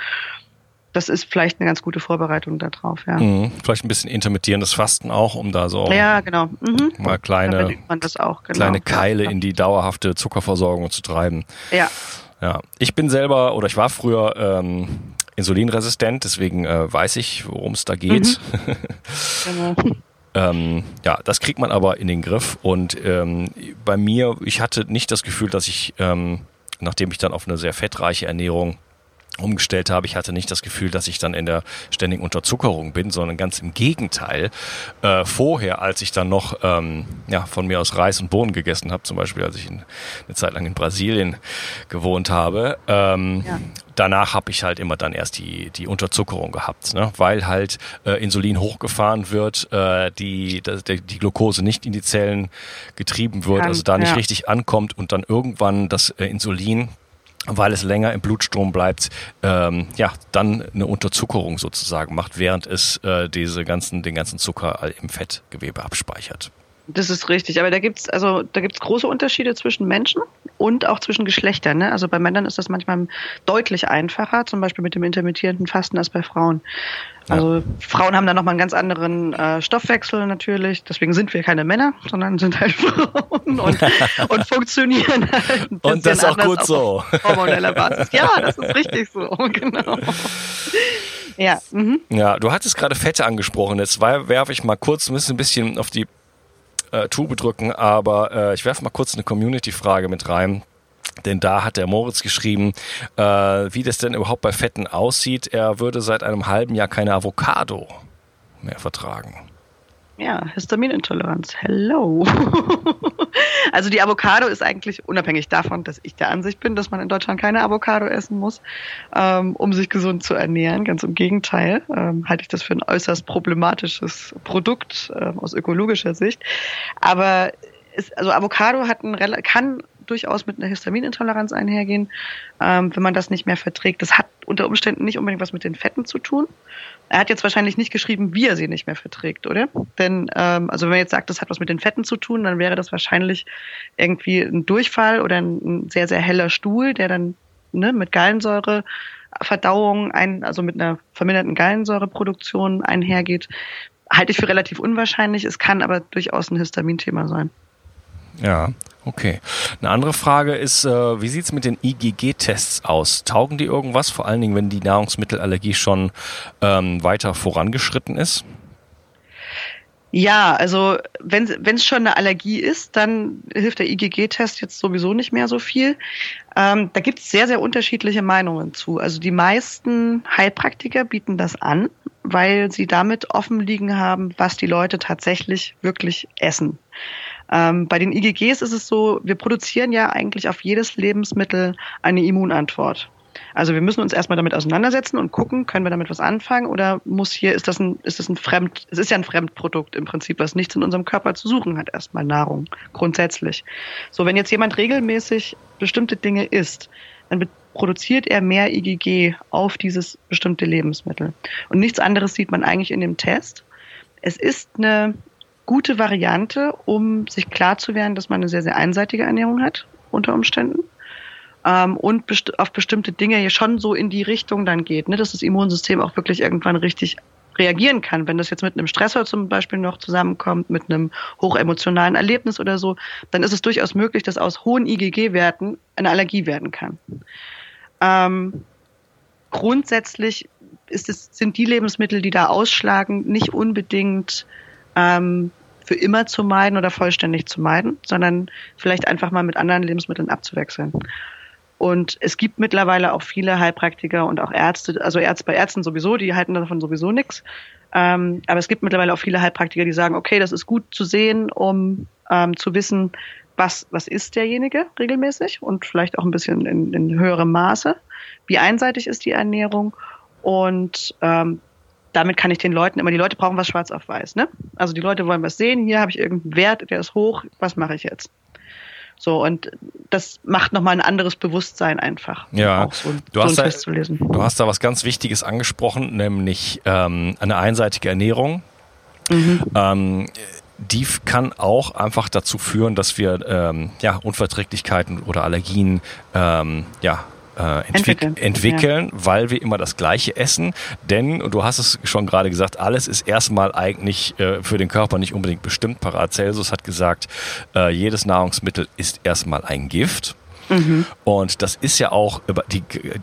das ist vielleicht eine ganz gute Vorbereitung darauf, ja. Mhm, vielleicht ein bisschen intermittierendes Fasten auch, um da so ja, genau. Mhm. mal kleine, auch, genau. kleine Keile ja. in die dauerhafte Zuckerversorgung zu treiben. Ja. Ja, ich bin selber oder ich war früher ähm, insulinresistent, deswegen äh, weiß ich, worum es da geht. Mhm. (laughs) genau. ähm, ja, das kriegt man aber in den Griff und ähm, bei mir, ich hatte nicht das Gefühl, dass ich, ähm, nachdem ich dann auf eine sehr fettreiche Ernährung umgestellt habe. Ich hatte nicht das Gefühl, dass ich dann in der ständigen Unterzuckerung bin, sondern ganz im Gegenteil. Äh, vorher, als ich dann noch ähm, ja, von mir aus Reis und Bohnen gegessen habe, zum Beispiel als ich in, eine Zeit lang in Brasilien gewohnt habe, ähm, ja. danach habe ich halt immer dann erst die, die Unterzuckerung gehabt, ne? weil halt äh, Insulin hochgefahren wird, äh, die, die, die Glucose nicht in die Zellen getrieben wird, Kann, also da nicht ja. richtig ankommt und dann irgendwann das äh, Insulin weil es länger im Blutstrom bleibt, ähm, ja, dann eine Unterzuckerung sozusagen macht, während es äh, diese ganzen, den ganzen Zucker im Fettgewebe abspeichert. Das ist richtig, aber da gibt's also da gibt's große Unterschiede zwischen Menschen und auch zwischen Geschlechtern. Ne? Also bei Männern ist das manchmal deutlich einfacher, zum Beispiel mit dem intermittierenden Fasten als bei Frauen. Also ja. Frauen haben da nochmal einen ganz anderen äh, Stoffwechsel natürlich. Deswegen sind wir keine Männer, sondern sind halt Frauen und, (laughs) und funktionieren halt ein Und das ist auch gut so. Hormoneller Basis. Ja, das ist richtig so, (laughs) genau. Ja. Mhm. ja, du hattest gerade Fette angesprochen. Jetzt werfe ich mal kurz ein bisschen auf die äh, Tube drücken, aber äh, ich werfe mal kurz eine Community-Frage mit rein. Denn da hat der Moritz geschrieben, äh, wie das denn überhaupt bei Fetten aussieht. Er würde seit einem halben Jahr keine Avocado mehr vertragen. Ja, Histaminintoleranz. Hello. (laughs) also die Avocado ist eigentlich unabhängig davon, dass ich der Ansicht bin, dass man in Deutschland keine Avocado essen muss, ähm, um sich gesund zu ernähren. Ganz im Gegenteil ähm, halte ich das für ein äußerst problematisches Produkt äh, aus ökologischer Sicht. Aber es, also Avocado hat ein, kann durchaus mit einer Histaminintoleranz einhergehen, ähm, wenn man das nicht mehr verträgt. Das hat unter Umständen nicht unbedingt was mit den Fetten zu tun. Er hat jetzt wahrscheinlich nicht geschrieben, wie er sie nicht mehr verträgt, oder? Denn, ähm, also wenn man jetzt sagt, das hat was mit den Fetten zu tun, dann wäre das wahrscheinlich irgendwie ein Durchfall oder ein, ein sehr, sehr heller Stuhl, der dann ne, mit Gallensäure Verdauung, ein, also mit einer verminderten Gallensäureproduktion einhergeht, halte ich für relativ unwahrscheinlich. Es kann aber durchaus ein Histaminthema sein. Ja, okay. Eine andere Frage ist, äh, wie sieht's mit den IgG-Tests aus? Taugen die irgendwas, vor allen Dingen, wenn die Nahrungsmittelallergie schon ähm, weiter vorangeschritten ist? Ja, also wenn es schon eine Allergie ist, dann hilft der IgG-Test jetzt sowieso nicht mehr so viel. Ähm, da gibt es sehr, sehr unterschiedliche Meinungen zu. Also die meisten Heilpraktiker bieten das an, weil sie damit offen liegen haben, was die Leute tatsächlich wirklich essen. Ähm, bei den IgGs ist es so, wir produzieren ja eigentlich auf jedes Lebensmittel eine Immunantwort. Also wir müssen uns erstmal damit auseinandersetzen und gucken, können wir damit was anfangen oder muss hier, ist das ein, ist das ein Fremd, es ist ja ein Fremdprodukt im Prinzip, was nichts in unserem Körper zu suchen hat, erstmal Nahrung, grundsätzlich. So, wenn jetzt jemand regelmäßig bestimmte Dinge isst, dann produziert er mehr IgG auf dieses bestimmte Lebensmittel. Und nichts anderes sieht man eigentlich in dem Test. Es ist eine gute Variante, um sich klar zu werden, dass man eine sehr, sehr einseitige Ernährung hat, unter Umständen. Ähm, und best auf bestimmte Dinge hier schon so in die Richtung dann geht, ne, dass das Immunsystem auch wirklich irgendwann richtig reagieren kann. Wenn das jetzt mit einem Stressor zum Beispiel noch zusammenkommt, mit einem hochemotionalen Erlebnis oder so, dann ist es durchaus möglich, dass aus hohen IgG-Werten eine Allergie werden kann. Ähm, grundsätzlich es, sind die Lebensmittel, die da ausschlagen, nicht unbedingt ähm, für immer zu meiden oder vollständig zu meiden, sondern vielleicht einfach mal mit anderen Lebensmitteln abzuwechseln. Und es gibt mittlerweile auch viele Heilpraktiker und auch Ärzte, also Ärzte bei Ärzten sowieso, die halten davon sowieso nichts. Ähm, aber es gibt mittlerweile auch viele Heilpraktiker, die sagen, okay, das ist gut zu sehen, um ähm, zu wissen, was, was ist derjenige regelmäßig und vielleicht auch ein bisschen in, in höherem Maße. Wie einseitig ist die Ernährung und ähm, damit kann ich den Leuten immer, die Leute brauchen was schwarz auf weiß, ne? Also die Leute wollen was sehen, hier habe ich irgendeinen Wert, der ist hoch, was mache ich jetzt? So, und das macht nochmal ein anderes Bewusstsein einfach. Ja, so, du, hast so da, du hast da was ganz Wichtiges angesprochen, nämlich ähm, eine einseitige Ernährung. Mhm. Ähm, die kann auch einfach dazu führen, dass wir ähm, ja, Unverträglichkeiten oder Allergien ähm, ja, äh, entwick entwickeln, entwickeln ja. weil wir immer das Gleiche essen. Denn, du hast es schon gerade gesagt, alles ist erstmal eigentlich äh, für den Körper nicht unbedingt bestimmt. Paracelsus hat gesagt, äh, jedes Nahrungsmittel ist erstmal ein Gift. Mhm. Und das ist ja auch die,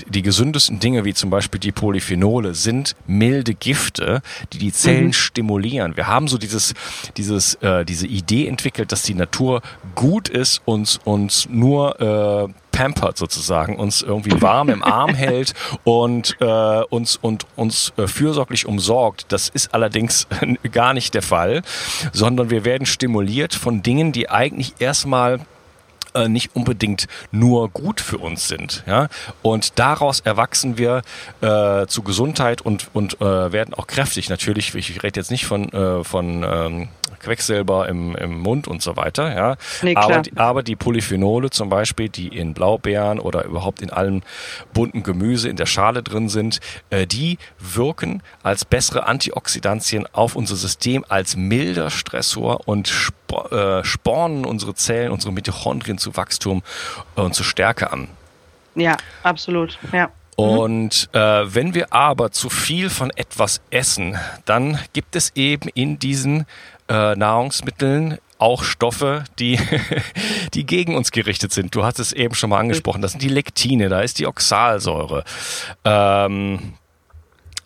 die gesündesten Dinge, wie zum Beispiel die Polyphenole, sind milde Gifte, die die Zellen mhm. stimulieren. Wir haben so dieses, dieses, äh, diese Idee entwickelt, dass die Natur gut ist und uns nur äh, pampert sozusagen, uns irgendwie warm im Arm hält und äh, uns und uns äh, fürsorglich umsorgt. Das ist allerdings (laughs) gar nicht der Fall, sondern wir werden stimuliert von Dingen, die eigentlich erstmal äh, nicht unbedingt nur gut für uns sind. Ja? Und daraus erwachsen wir äh, zu Gesundheit und, und äh, werden auch kräftig. Natürlich, ich rede jetzt nicht von, äh, von ähm, Quecksilber im, im Mund und so weiter. Ja. Nee, aber, die, aber die Polyphenole zum Beispiel, die in Blaubeeren oder überhaupt in allem bunten Gemüse in der Schale drin sind, äh, die wirken als bessere Antioxidantien auf unser System, als milder Stressor und sp äh, spornen unsere Zellen, unsere Mitochondrien zu Wachstum und zu Stärke an. Ja, absolut. Ja. Und äh, wenn wir aber zu viel von etwas essen, dann gibt es eben in diesen äh, Nahrungsmitteln auch Stoffe, die, (laughs) die gegen uns gerichtet sind. Du hast es eben schon mal angesprochen. Das sind die Lektine, da ist die Oxalsäure. Ähm,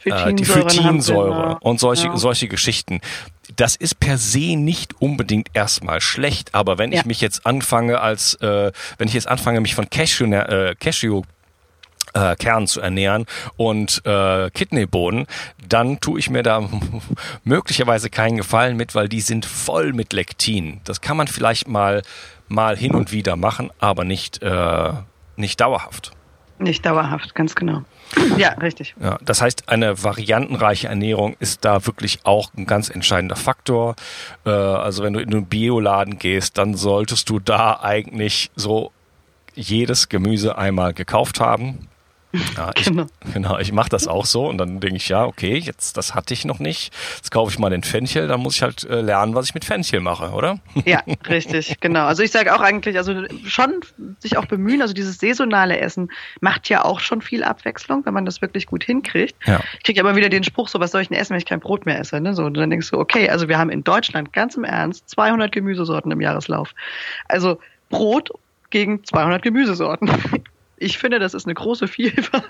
äh, die Phytinsäure und solche, ja. solche Geschichten. Das ist per se nicht unbedingt erstmal schlecht, aber wenn ja. ich mich jetzt anfange als, äh, wenn ich jetzt anfange, mich von Cashew, äh, Cashew äh, Kern zu ernähren und äh, Kidneybohnen, dann tue ich mir da (laughs) möglicherweise keinen Gefallen mit, weil die sind voll mit Lektin. Das kann man vielleicht mal mal hin und wieder machen, aber nicht äh, nicht dauerhaft. Nicht dauerhaft, ganz genau. Ja, richtig. Ja, das heißt, eine variantenreiche Ernährung ist da wirklich auch ein ganz entscheidender Faktor. Äh, also wenn du in einen Bioladen gehst, dann solltest du da eigentlich so jedes Gemüse einmal gekauft haben ja, ich, genau. genau, ich mache das auch so und dann denke ich, ja, okay, jetzt das hatte ich noch nicht. Jetzt kaufe ich mal den Fenchel, dann muss ich halt äh, lernen, was ich mit Fenchel mache, oder? Ja, (laughs) richtig, genau. Also ich sage auch eigentlich, also schon sich auch bemühen, also dieses saisonale Essen macht ja auch schon viel Abwechslung, wenn man das wirklich gut hinkriegt. Ja. Ich kriege immer wieder den Spruch, so was soll ich denn essen, wenn ich kein Brot mehr esse? Ne? So, und dann denkst du, okay, also wir haben in Deutschland ganz im Ernst 200 Gemüsesorten im Jahreslauf. Also Brot gegen 200 Gemüsesorten ich finde, das ist eine große Vielfalt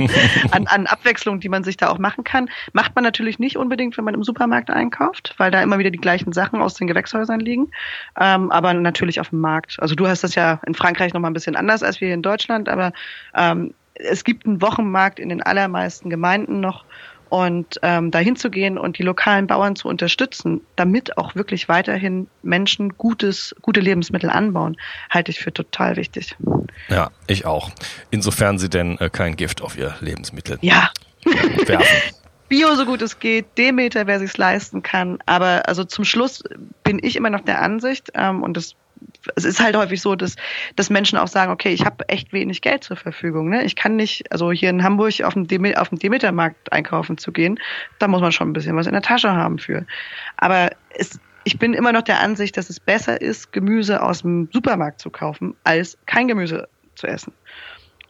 (laughs) an, an Abwechslung, die man sich da auch machen kann. Macht man natürlich nicht unbedingt, wenn man im Supermarkt einkauft, weil da immer wieder die gleichen Sachen aus den Gewächshäusern liegen. Ähm, aber natürlich auf dem Markt. Also du hast das ja in Frankreich nochmal ein bisschen anders als wir hier in Deutschland, aber ähm, es gibt einen Wochenmarkt in den allermeisten Gemeinden noch und ähm, dahin zu gehen und die lokalen Bauern zu unterstützen, damit auch wirklich weiterhin Menschen gutes, gute Lebensmittel anbauen, halte ich für total wichtig. Ja, ich auch. Insofern sie denn äh, kein Gift auf ihr Lebensmittel ja. werfen. (laughs) Bio so gut es geht, Demeter, wer sich's leisten kann. Aber also zum Schluss bin ich immer noch der Ansicht, ähm, und das es ist halt häufig so, dass, dass Menschen auch sagen, okay, ich habe echt wenig Geld zur Verfügung. Ne? Ich kann nicht, also hier in Hamburg auf dem, Dem auf dem Demetermarkt einkaufen zu gehen, da muss man schon ein bisschen was in der Tasche haben für. Aber es, ich bin immer noch der Ansicht, dass es besser ist, Gemüse aus dem Supermarkt zu kaufen, als kein Gemüse zu essen.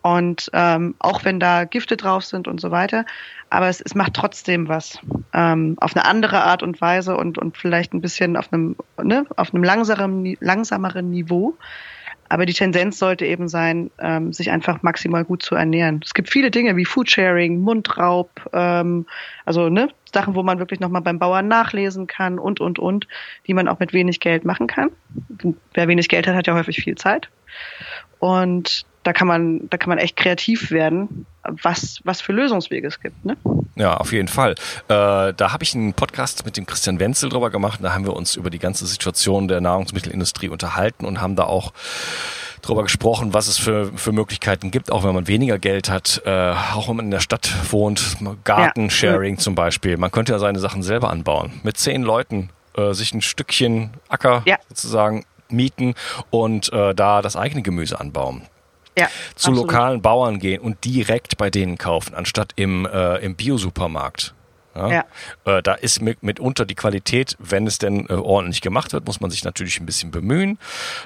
Und ähm, auch wenn da Gifte drauf sind und so weiter, aber es, es macht trotzdem was ähm, auf eine andere Art und Weise und, und vielleicht ein bisschen auf einem, ne, auf einem langsameren, langsameren Niveau. Aber die Tendenz sollte eben sein, ähm, sich einfach maximal gut zu ernähren. Es gibt viele Dinge wie Foodsharing, Mundraub, ähm, also ne, Sachen, wo man wirklich nochmal beim Bauern nachlesen kann und, und, und, die man auch mit wenig Geld machen kann. Wer wenig Geld hat, hat ja häufig viel Zeit. Und da kann man, da kann man echt kreativ werden, was, was für Lösungswege es gibt. Ne? Ja, auf jeden Fall. Äh, da habe ich einen Podcast mit dem Christian Wenzel drüber gemacht. Da haben wir uns über die ganze Situation der Nahrungsmittelindustrie unterhalten und haben da auch drüber gesprochen, was es für, für Möglichkeiten gibt, auch wenn man weniger Geld hat, äh, auch wenn man in der Stadt wohnt, Gartensharing ja. zum Beispiel. Man könnte ja seine Sachen selber anbauen. Mit zehn Leuten äh, sich ein Stückchen Acker ja. sozusagen mieten und äh, da das eigene Gemüse anbauen ja, zu absolut. lokalen Bauern gehen und direkt bei denen kaufen, anstatt im, äh, im Biosupermarkt. Ja? ja. Äh, da ist mit, mitunter die Qualität, wenn es denn äh, ordentlich gemacht wird, muss man sich natürlich ein bisschen bemühen,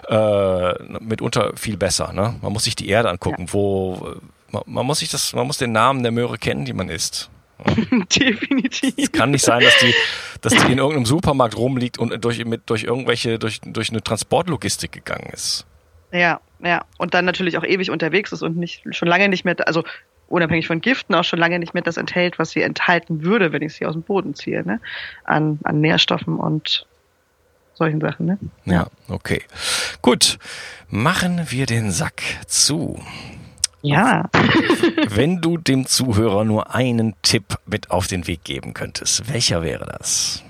äh, mitunter viel besser. Ne? Man muss sich die Erde angucken, ja. wo man, man, muss sich das, man muss den Namen der Möhre kennen, die man isst. (laughs) Definitiv. Es kann nicht sein, dass die, dass die in irgendeinem Supermarkt rumliegt und durch, mit, durch irgendwelche, durch, durch eine Transportlogistik gegangen ist. Ja, ja. Und dann natürlich auch ewig unterwegs ist und nicht schon lange nicht mehr, also unabhängig von Giften auch schon lange nicht mehr das enthält, was sie enthalten würde, wenn ich sie aus dem Boden ziehe, ne? An, an Nährstoffen und solchen Sachen. Ne? Ja, okay. Gut, machen wir den Sack zu. Ja. (laughs) Wenn du dem Zuhörer nur einen Tipp mit auf den Weg geben könntest, welcher wäre das?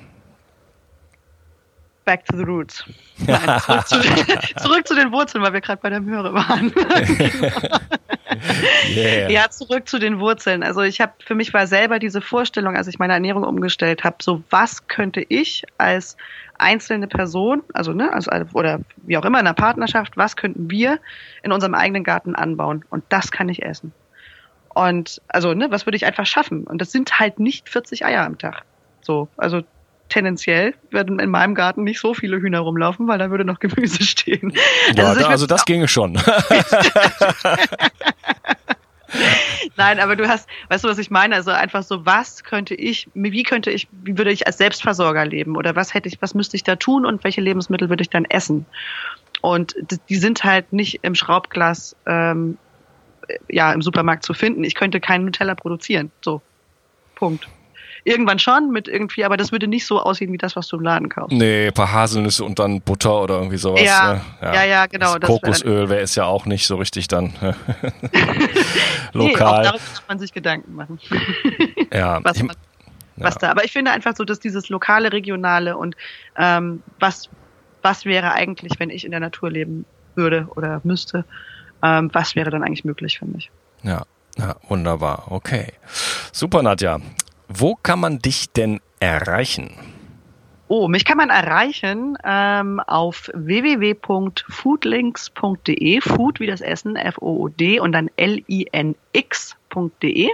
Back to the roots. Nein, zurück, zu, (laughs) zurück, zu, den Wurzeln, weil wir gerade bei der Möhre waren. (laughs) yeah. Ja, zurück zu den Wurzeln. Also ich habe für mich war selber diese Vorstellung, als ich meine Ernährung umgestellt habe, so was könnte ich als einzelne Person, also ne, also oder wie auch immer in einer Partnerschaft, was könnten wir in unserem eigenen Garten anbauen und das kann ich essen. Und also ne, was würde ich einfach schaffen? Und das sind halt nicht 40 Eier am Tag. So, also tendenziell werden in meinem Garten nicht so viele Hühner rumlaufen, weil da würde noch (laughs) Gemüse stehen. Ja, also, da, also das ginge schon. (laughs) Nein, aber du hast, weißt du, was ich meine? Also einfach so, was könnte ich, wie könnte ich, wie würde ich als Selbstversorger leben? Oder was hätte ich, was müsste ich da tun und welche Lebensmittel würde ich dann essen? Und die sind halt nicht im Schraubglas, ähm, ja, im Supermarkt zu finden. Ich könnte keinen Nutella produzieren. So. Punkt. Irgendwann schon mit irgendwie, aber das würde nicht so aussehen wie das, was du im Laden kaufst. Nee, ein paar Haselnüsse und dann Butter oder irgendwie sowas. Ja, ne? ja, ja, ja, genau. Das Kokosöl wäre es ja auch nicht so richtig dann (laughs) lokal. Nee, auch darüber kann man sich Gedanken machen. (laughs) ja, was, man, was ja. da. Aber ich finde einfach so, dass dieses lokale, regionale und ähm, was, was wäre eigentlich, wenn ich in der Natur leben würde oder müsste, ähm, was wäre dann eigentlich möglich für mich? Ja, ja, wunderbar. Okay. Super, Nadja. Wo kann man dich denn erreichen? Oh, mich kann man erreichen ähm, auf www.foodlinks.de, Food wie das Essen, F-O-O-D und dann L-I-N-X.de.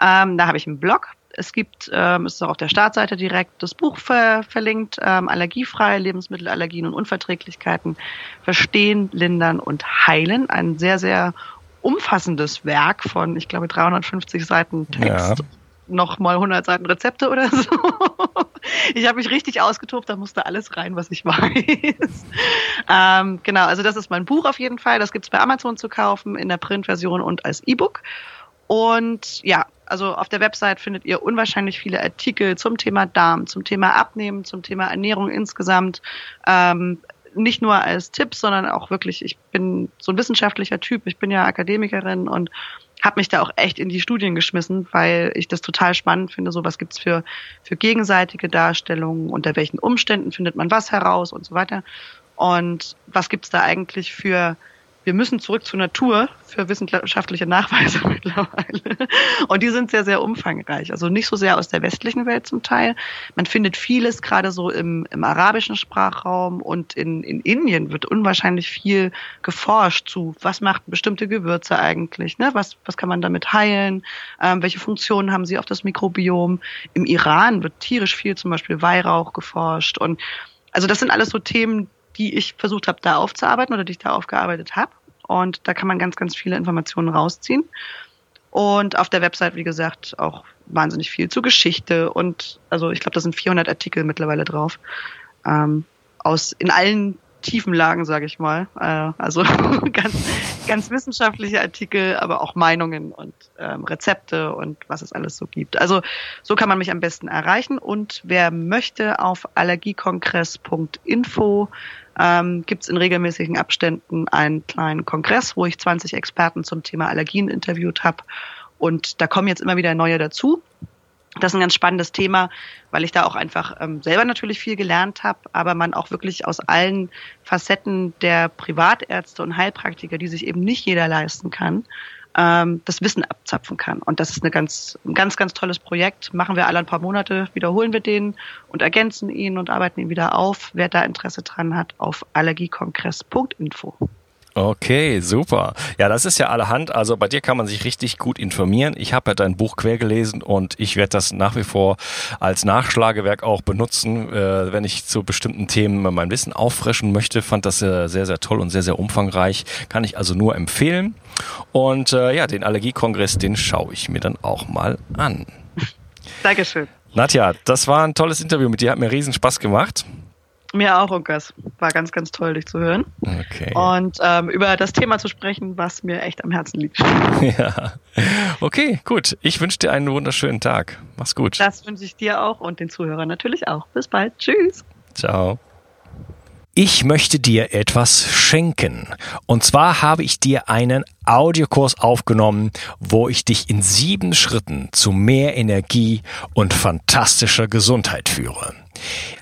Ähm, da habe ich einen Blog. Es gibt, ähm, es ist auch auf der Startseite direkt das Buch ver verlinkt, ähm, Allergiefreie Lebensmittelallergien und Unverträglichkeiten verstehen, lindern und heilen. Ein sehr, sehr umfassendes Werk von, ich glaube, 350 Seiten Text. Ja noch mal 100 Seiten Rezepte oder so. (laughs) Ich habe mich richtig ausgetobt, da musste alles rein, was ich (laughs) weiß. Ähm, genau, also das ist mein Buch auf jeden Fall. Das gibt's bei Amazon zu kaufen, in der Printversion und als E-Book. Und ja, also auf der Website findet ihr unwahrscheinlich viele Artikel zum Thema Darm, zum Thema Abnehmen, zum Thema Ernährung insgesamt. Ähm, nicht nur als Tipp, sondern auch wirklich, ich bin so ein wissenschaftlicher Typ, ich bin ja Akademikerin und habe mich da auch echt in die Studien geschmissen, weil ich das total spannend finde. So was gibt's für, für gegenseitige Darstellungen, unter welchen Umständen findet man was heraus und so weiter. Und was gibt's da eigentlich für wir müssen zurück zur Natur für wissenschaftliche Nachweise (laughs) mittlerweile. Und die sind sehr, sehr umfangreich. Also nicht so sehr aus der westlichen Welt zum Teil. Man findet vieles gerade so im, im arabischen Sprachraum und in, in Indien wird unwahrscheinlich viel geforscht zu, was macht bestimmte Gewürze eigentlich, ne? was, was kann man damit heilen, ähm, welche Funktionen haben sie auf das Mikrobiom. Im Iran wird tierisch viel zum Beispiel Weihrauch geforscht. Und also das sind alles so Themen, die ich versucht habe, da aufzuarbeiten oder die ich da aufgearbeitet habe. Und da kann man ganz, ganz viele Informationen rausziehen. Und auf der Website, wie gesagt, auch wahnsinnig viel zu Geschichte. Und also ich glaube, da sind 400 Artikel mittlerweile drauf. Ähm, aus in allen tiefen Lagen, sage ich mal. Äh, also (laughs) ganz, ganz wissenschaftliche Artikel, aber auch Meinungen und ähm, Rezepte und was es alles so gibt. Also so kann man mich am besten erreichen. Und wer möchte, auf allergiekongress.info ähm, gibt es in regelmäßigen Abständen einen kleinen Kongress, wo ich 20 Experten zum Thema Allergien interviewt habe. Und da kommen jetzt immer wieder neue dazu. Das ist ein ganz spannendes Thema, weil ich da auch einfach ähm, selber natürlich viel gelernt habe, aber man auch wirklich aus allen Facetten der Privatärzte und Heilpraktiker, die sich eben nicht jeder leisten kann, ähm, das Wissen abzapfen kann. Und das ist eine ganz, ein ganz, ganz tolles Projekt. Machen wir alle ein paar Monate, wiederholen wir den und ergänzen ihn und arbeiten ihn wieder auf. Wer da Interesse dran hat, auf allergiekongress.info. Okay, super. Ja, das ist ja allerhand. Also bei dir kann man sich richtig gut informieren. Ich habe ja dein Buch quer gelesen und ich werde das nach wie vor als Nachschlagewerk auch benutzen, äh, wenn ich zu bestimmten Themen mein Wissen auffrischen möchte. Fand das äh, sehr, sehr toll und sehr, sehr umfangreich. Kann ich also nur empfehlen. Und äh, ja, den Allergiekongress, den schaue ich mir dann auch mal an. Dankeschön. Nadja, das war ein tolles Interview mit dir, hat mir riesen Spaß gemacht. Mir auch, Unkas. War ganz, ganz toll, dich zu hören. Okay. Und ähm, über das Thema zu sprechen, was mir echt am Herzen liegt. (laughs) Ja. Okay, gut. Ich wünsche dir einen wunderschönen Tag. Mach's gut. Das wünsche ich dir auch und den Zuhörern natürlich auch. Bis bald. Tschüss. Ciao. Ich möchte dir etwas schenken. Und zwar habe ich dir einen Audiokurs aufgenommen, wo ich dich in sieben Schritten zu mehr Energie und fantastischer Gesundheit führe.